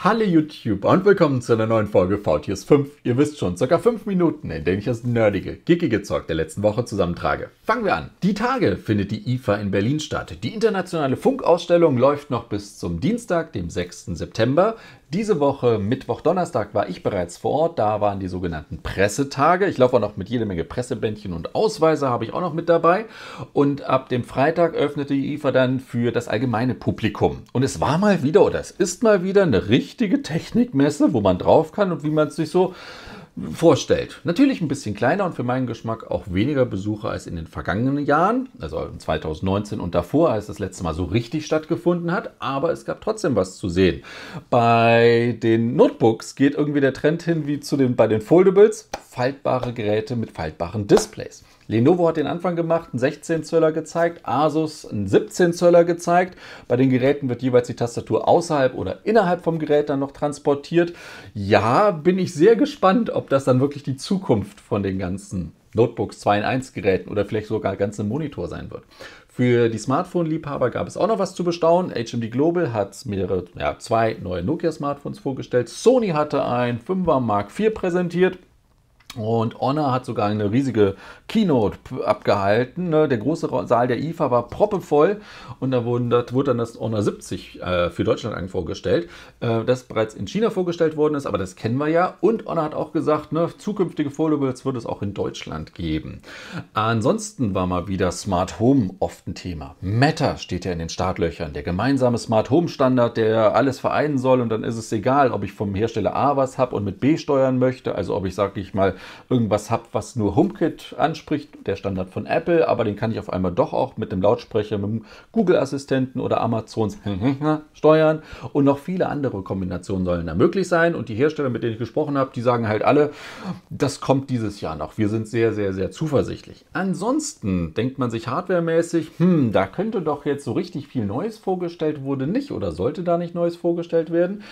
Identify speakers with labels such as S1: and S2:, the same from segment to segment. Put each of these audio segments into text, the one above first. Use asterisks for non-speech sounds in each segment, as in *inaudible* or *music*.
S1: Hallo YouTube und willkommen zu einer neuen Folge VTS 5. Ihr wisst schon, circa 5 Minuten, in denen ich das nerdige, geekige Zeug der letzten Woche zusammentrage. Fangen wir an. Die Tage findet die IFA in Berlin statt. Die internationale Funkausstellung läuft noch bis zum Dienstag, dem 6. September. Diese Woche, Mittwoch, Donnerstag, war ich bereits vor Ort. Da waren die sogenannten Pressetage. Ich laufe auch noch mit jede Menge Pressebändchen und Ausweise habe ich auch noch mit dabei. Und ab dem Freitag öffnete die IFA dann für das allgemeine Publikum. Und es war mal wieder oder es ist mal wieder eine richtige Technikmesse, wo man drauf kann und wie man es sich so vorstellt. Natürlich ein bisschen kleiner und für meinen Geschmack auch weniger Besucher als in den vergangenen Jahren, also 2019 und davor, als das letzte Mal so richtig stattgefunden hat, aber es gab trotzdem was zu sehen. Bei den Notebooks geht irgendwie der Trend hin wie zu den bei den Foldables, faltbare Geräte mit faltbaren Displays. Lenovo hat den Anfang gemacht, einen 16 Zöller gezeigt, Asus einen 17 Zöller gezeigt. Bei den Geräten wird jeweils die Tastatur außerhalb oder innerhalb vom Gerät dann noch transportiert. Ja, bin ich sehr gespannt, ob das dann wirklich die Zukunft von den ganzen Notebooks 2 in 1 Geräten oder vielleicht sogar ganze Monitor sein wird. Für die Smartphone-Liebhaber gab es auch noch was zu bestaunen. HMD Global hat mehrere, ja, zwei neue Nokia-Smartphones vorgestellt. Sony hatte ein 5er Mark IV präsentiert. Und Honor hat sogar eine riesige Keynote abgehalten. Ne? Der große Saal der IFA war proppevoll und da, wurde dann das Honor 70 äh, für Deutschland vorgestellt, äh, das bereits in China vorgestellt worden ist, aber das kennen wir ja. Und Honor hat auch gesagt, ne, zukünftige Foldables wird es auch in Deutschland geben. Ansonsten war mal wieder Smart Home oft ein Thema. Meta steht ja in den Startlöchern, der gemeinsame Smart Home Standard, der alles vereinen soll und dann ist es egal, ob ich vom Hersteller A was habe und mit B steuern möchte, also ob ich, sage ich mal, irgendwas habe, was nur HomeKit anspricht, der Standard von Apple, aber den kann ich auf einmal doch auch mit dem Lautsprecher, mit dem Google-Assistenten oder Amazons *laughs* steuern und noch viele andere Kombinationen sollen da möglich sein und die Hersteller, mit denen ich gesprochen habe, die sagen halt alle, das kommt dieses Jahr noch. Wir sind sehr, sehr, sehr zuversichtlich. Ansonsten denkt man sich hardwaremäßig, hm, da könnte doch jetzt so richtig viel Neues vorgestellt wurde nicht oder sollte da nicht Neues vorgestellt werden.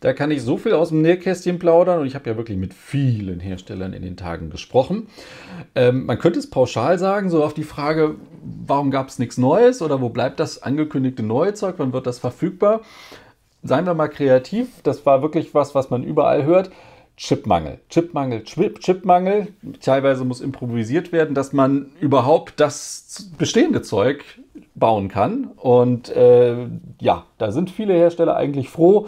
S1: Da kann ich so viel aus dem Nähkästchen plaudern und ich habe ja wirklich mit vielen Herstellern in den Tagen gesprochen. Ähm, man könnte es pauschal sagen, so auf die Frage, warum gab es nichts Neues oder wo bleibt das angekündigte neue Zeug, wann wird das verfügbar? Seien wir mal kreativ, das war wirklich was, was man überall hört. Chipmangel, Chipmangel, Chip, Chipmangel. Teilweise muss improvisiert werden, dass man überhaupt das bestehende Zeug bauen kann. Und äh, ja, da sind viele Hersteller eigentlich froh,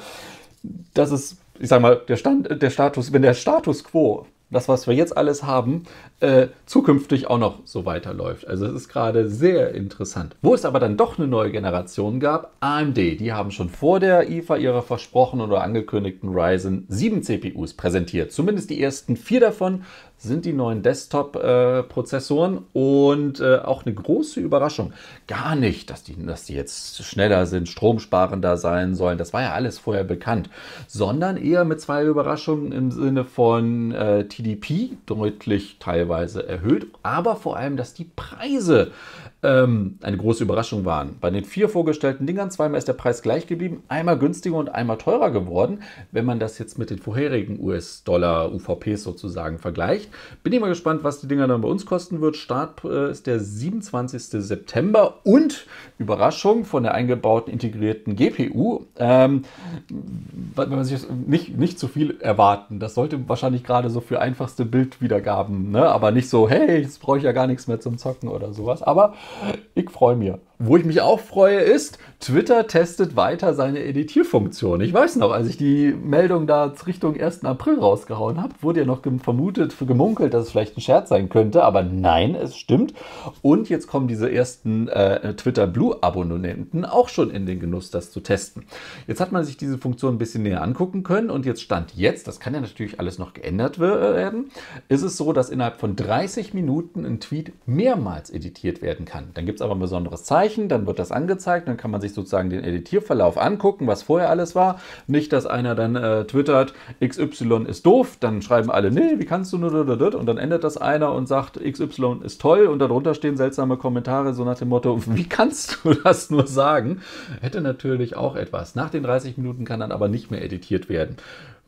S1: dass es, ich sag mal, der, Stand, der Status, wenn der Status quo, das, was wir jetzt alles haben, äh, zukünftig auch noch so weiterläuft. Also es ist gerade sehr interessant. Wo es aber dann doch eine neue Generation gab, AMD, die haben schon vor der IFA ihre versprochenen oder angekündigten Ryzen 7 CPUs präsentiert. Zumindest die ersten vier davon sind die neuen Desktop-Prozessoren äh, und äh, auch eine große Überraschung. Gar nicht, dass die, dass die jetzt schneller sind, stromsparender sein sollen. Das war ja alles vorher bekannt, sondern eher mit zwei Überraschungen im Sinne von äh, TDP deutlich teilweise teilweise erhöht, aber vor allem, dass die Preise ähm, eine große Überraschung waren. Bei den vier vorgestellten Dingern zweimal ist der Preis gleich geblieben, einmal günstiger und einmal teurer geworden. Wenn man das jetzt mit den vorherigen US-Dollar UVPs sozusagen vergleicht, bin ich mal gespannt, was die Dinger dann bei uns kosten wird. Start äh, ist der 27. September und Überraschung von der eingebauten integrierten GPU. Ähm, wenn man sich nicht, nicht zu viel erwarten. Das sollte wahrscheinlich gerade so für einfachste Bildwiedergaben, ne? aber nicht so, hey, jetzt brauche ich ja gar nichts mehr zum Zocken oder sowas. Aber ich freue mich. Wo ich mich auch freue, ist, Twitter testet weiter seine Editierfunktion. Ich weiß noch, als ich die Meldung da Richtung 1. April rausgehauen habe, wurde ja noch vermutet, gemunkelt, dass es vielleicht ein Scherz sein könnte. Aber nein, es stimmt. Und jetzt kommen diese ersten äh, Twitter Blue-Abonnenten auch schon in den Genuss, das zu testen. Jetzt hat man sich diese Funktion ein bisschen näher angucken können und jetzt stand jetzt, das kann ja natürlich alles noch geändert werden, ist es so, dass innerhalb von 30 Minuten ein Tweet mehrmals editiert werden kann. Dann gibt es aber ein besonderes Zeichen Zeichen, dann wird das angezeigt, dann kann man sich sozusagen den Editierverlauf angucken, was vorher alles war. Nicht, dass einer dann äh, twittert, XY ist doof, dann schreiben alle, nee, wie kannst du nur, und dann ändert das einer und sagt, XY ist toll und darunter stehen seltsame Kommentare, so nach dem Motto, wie kannst du das nur sagen? Hätte natürlich auch etwas. Nach den 30 Minuten kann dann aber nicht mehr editiert werden.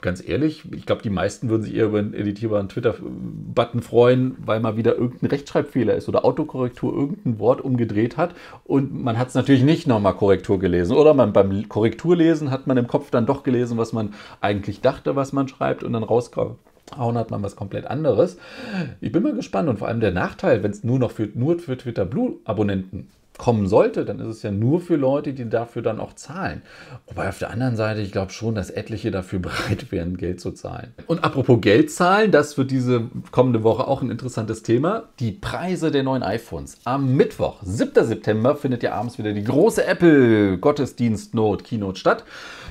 S1: Ganz ehrlich, ich glaube, die meisten würden sich eher über einen editierbaren Twitter-Button freuen, weil mal wieder irgendein Rechtschreibfehler ist oder Autokorrektur irgendein Wort umgedreht hat und man hat es natürlich nicht nochmal Korrektur gelesen. Oder man beim Korrekturlesen hat man im Kopf dann doch gelesen, was man eigentlich dachte, was man schreibt und dann rausgehauen hat man was komplett anderes. Ich bin mal gespannt und vor allem der Nachteil, wenn es nur noch für, nur für Twitter Blue Abonnenten kommen sollte, dann ist es ja nur für Leute, die dafür dann auch zahlen. Wobei auf der anderen Seite, ich glaube schon, dass etliche dafür *laughs* bereit wären, Geld zu zahlen. Und apropos Geld zahlen, das wird diese kommende Woche auch ein interessantes Thema. Die Preise der neuen iPhones. Am Mittwoch, 7. September, findet ja abends wieder die große Apple Gottesdienst Note Keynote statt.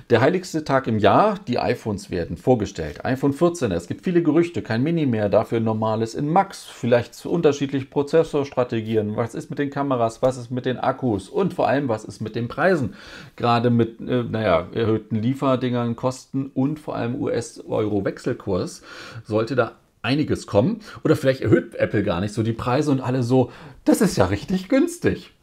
S1: Der heiligste Tag im Jahr, die iPhones werden vorgestellt. iPhone 14, es gibt viele Gerüchte, kein Mini mehr, dafür normales in Max, vielleicht unterschiedliche Prozessorstrategien. Was ist mit den Kameras, was ist mit den Akkus und vor allem, was ist mit den Preisen? Gerade mit, äh, naja, erhöhten Lieferdingern, Kosten und vor allem US-Euro-Wechselkurs sollte da einiges kommen. Oder vielleicht erhöht Apple gar nicht so die Preise und alle so, das ist ja richtig günstig.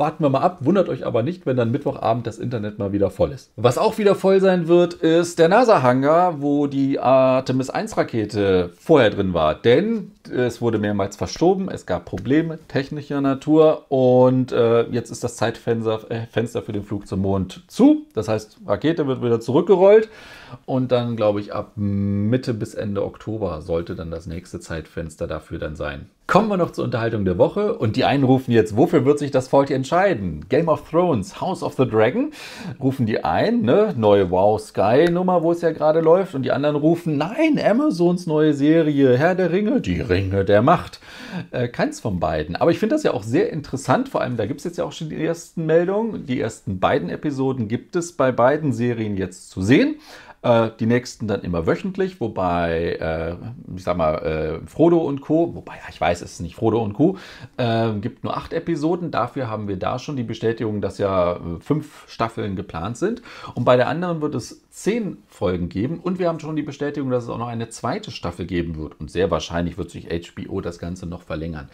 S1: Warten wir mal ab, wundert euch aber nicht, wenn dann Mittwochabend das Internet mal wieder voll ist. Was auch wieder voll sein wird, ist der NASA-Hangar, wo die Artemis 1-Rakete vorher drin war. Denn es wurde mehrmals verschoben, es gab Probleme technischer Natur und äh, jetzt ist das Zeitfenster äh, Fenster für den Flug zum Mond zu. Das heißt, Rakete wird wieder zurückgerollt und dann, glaube ich, ab Mitte bis Ende Oktober sollte dann das nächste Zeitfenster dafür dann sein. Kommen wir noch zur Unterhaltung der Woche. Und die einen rufen jetzt, wofür wird sich das Volk entscheiden? Game of Thrones, House of the Dragon, rufen die ein, ne? Neue Wow Sky Nummer, wo es ja gerade läuft. Und die anderen rufen, nein, Amazons neue Serie, Herr der Ringe, die Ringe der Macht. Äh, keins von beiden. Aber ich finde das ja auch sehr interessant. Vor allem, da gibt es jetzt ja auch schon die ersten Meldungen. Die ersten beiden Episoden gibt es bei beiden Serien jetzt zu sehen. Äh, die nächsten dann immer wöchentlich, wobei, äh, ich sag mal, äh, Frodo und Co., wobei, ja, ich weiß, es ist nicht Frodo und Co., äh, gibt nur acht Episoden. Dafür haben wir da schon die Bestätigung, dass ja äh, fünf Staffeln geplant sind. Und bei der anderen wird es zehn Folgen geben. Und wir haben schon die Bestätigung, dass es auch noch eine zweite Staffel geben wird. Und sehr wahrscheinlich wird sich HBO das Ganze noch verlängern.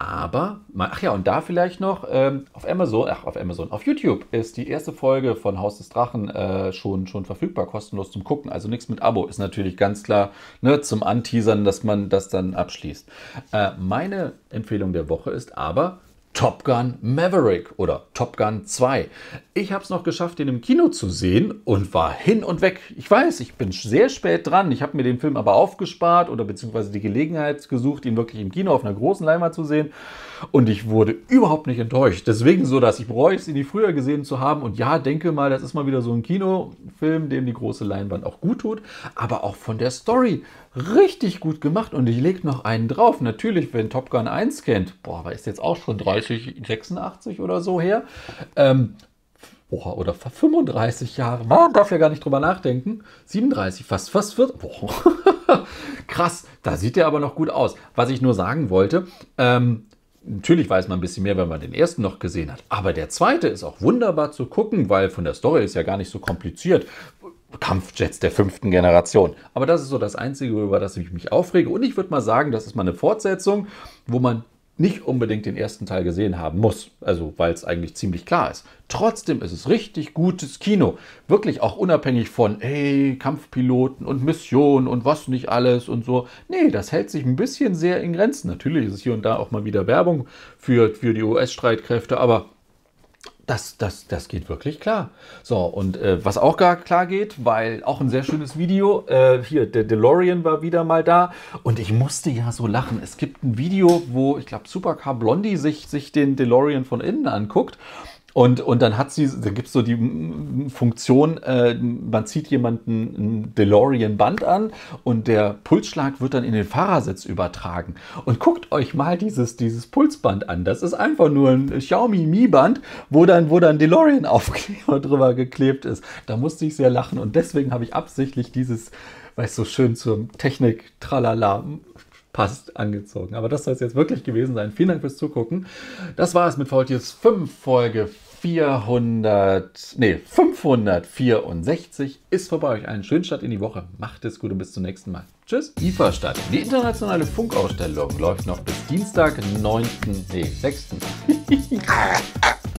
S1: Aber, ach ja, und da vielleicht noch ähm, auf Amazon, ach, auf Amazon, auf YouTube ist die erste Folge von Haus des Drachen äh, schon, schon verfügbar, kostenlos zum Gucken. Also nichts mit Abo. Ist natürlich ganz klar ne, zum Anteasern, dass man das dann abschließt. Äh, meine Empfehlung der Woche ist aber, Top Gun Maverick oder Top Gun 2. Ich habe es noch geschafft, den im Kino zu sehen und war hin und weg. Ich weiß, ich bin sehr spät dran. Ich habe mir den Film aber aufgespart oder beziehungsweise die Gelegenheit gesucht, ihn wirklich im Kino auf einer großen Leinwand zu sehen. Und ich wurde überhaupt nicht enttäuscht. Deswegen so, dass ich bereue es, ihn nie früher gesehen zu haben. Und ja, denke mal, das ist mal wieder so ein Kinofilm, dem die große Leinwand auch gut tut. Aber auch von der Story richtig gut gemacht. Und ich lege noch einen drauf. Natürlich, wenn Top Gun 1 kennt, boah, aber ist jetzt auch schon 30, 86 oder so her. Ähm, Boah, oder 35 Jahre. Man darf ja gar nicht drüber nachdenken. 37, fast, fast 40. Boah. *laughs* Krass, da sieht er aber noch gut aus. Was ich nur sagen wollte, ähm, Natürlich weiß man ein bisschen mehr, wenn man den ersten noch gesehen hat. Aber der zweite ist auch wunderbar zu gucken, weil von der Story ist ja gar nicht so kompliziert. Kampfjets der fünften Generation. Aber das ist so das Einzige, über das ich mich aufrege. Und ich würde mal sagen, das ist mal eine Fortsetzung, wo man nicht unbedingt den ersten Teil gesehen haben muss, also weil es eigentlich ziemlich klar ist. Trotzdem ist es richtig gutes Kino. Wirklich auch unabhängig von, hey, Kampfpiloten und Mission und was nicht alles und so. Nee, das hält sich ein bisschen sehr in Grenzen. Natürlich ist es hier und da auch mal wieder Werbung für, für die US-Streitkräfte, aber das, das, das geht wirklich klar. So, und äh, was auch gar klar geht, weil auch ein sehr schönes Video, äh, hier, der DeLorean war wieder mal da und ich musste ja so lachen. Es gibt ein Video, wo, ich glaube, Supercar Blondie sich, sich den DeLorean von innen anguckt und, und dann hat sie, da gibt es so die Funktion, äh, man zieht jemanden ein DeLorean-Band an und der Pulsschlag wird dann in den Fahrersitz übertragen. Und guckt euch mal dieses, dieses Pulsband an. Das ist einfach nur ein Xiaomi Mi-Band, wo dann, wo dann DeLorean-Aufkleber *laughs* drüber geklebt ist. Da musste ich sehr lachen und deswegen habe ich absichtlich dieses, weißt du, so schön zur Technik, tralala, passt angezogen. Aber das soll es jetzt wirklich gewesen sein. Vielen Dank fürs Zugucken. Das war es mit VTS 5 Folge 400, nee, 564 ist vorbei. Euch einen schönen Start in die Woche. Macht es gut und bis zum nächsten Mal. Tschüss. IFA Stadt. Die internationale Funkausstellung läuft noch bis Dienstag, 9., nee, 6. *laughs*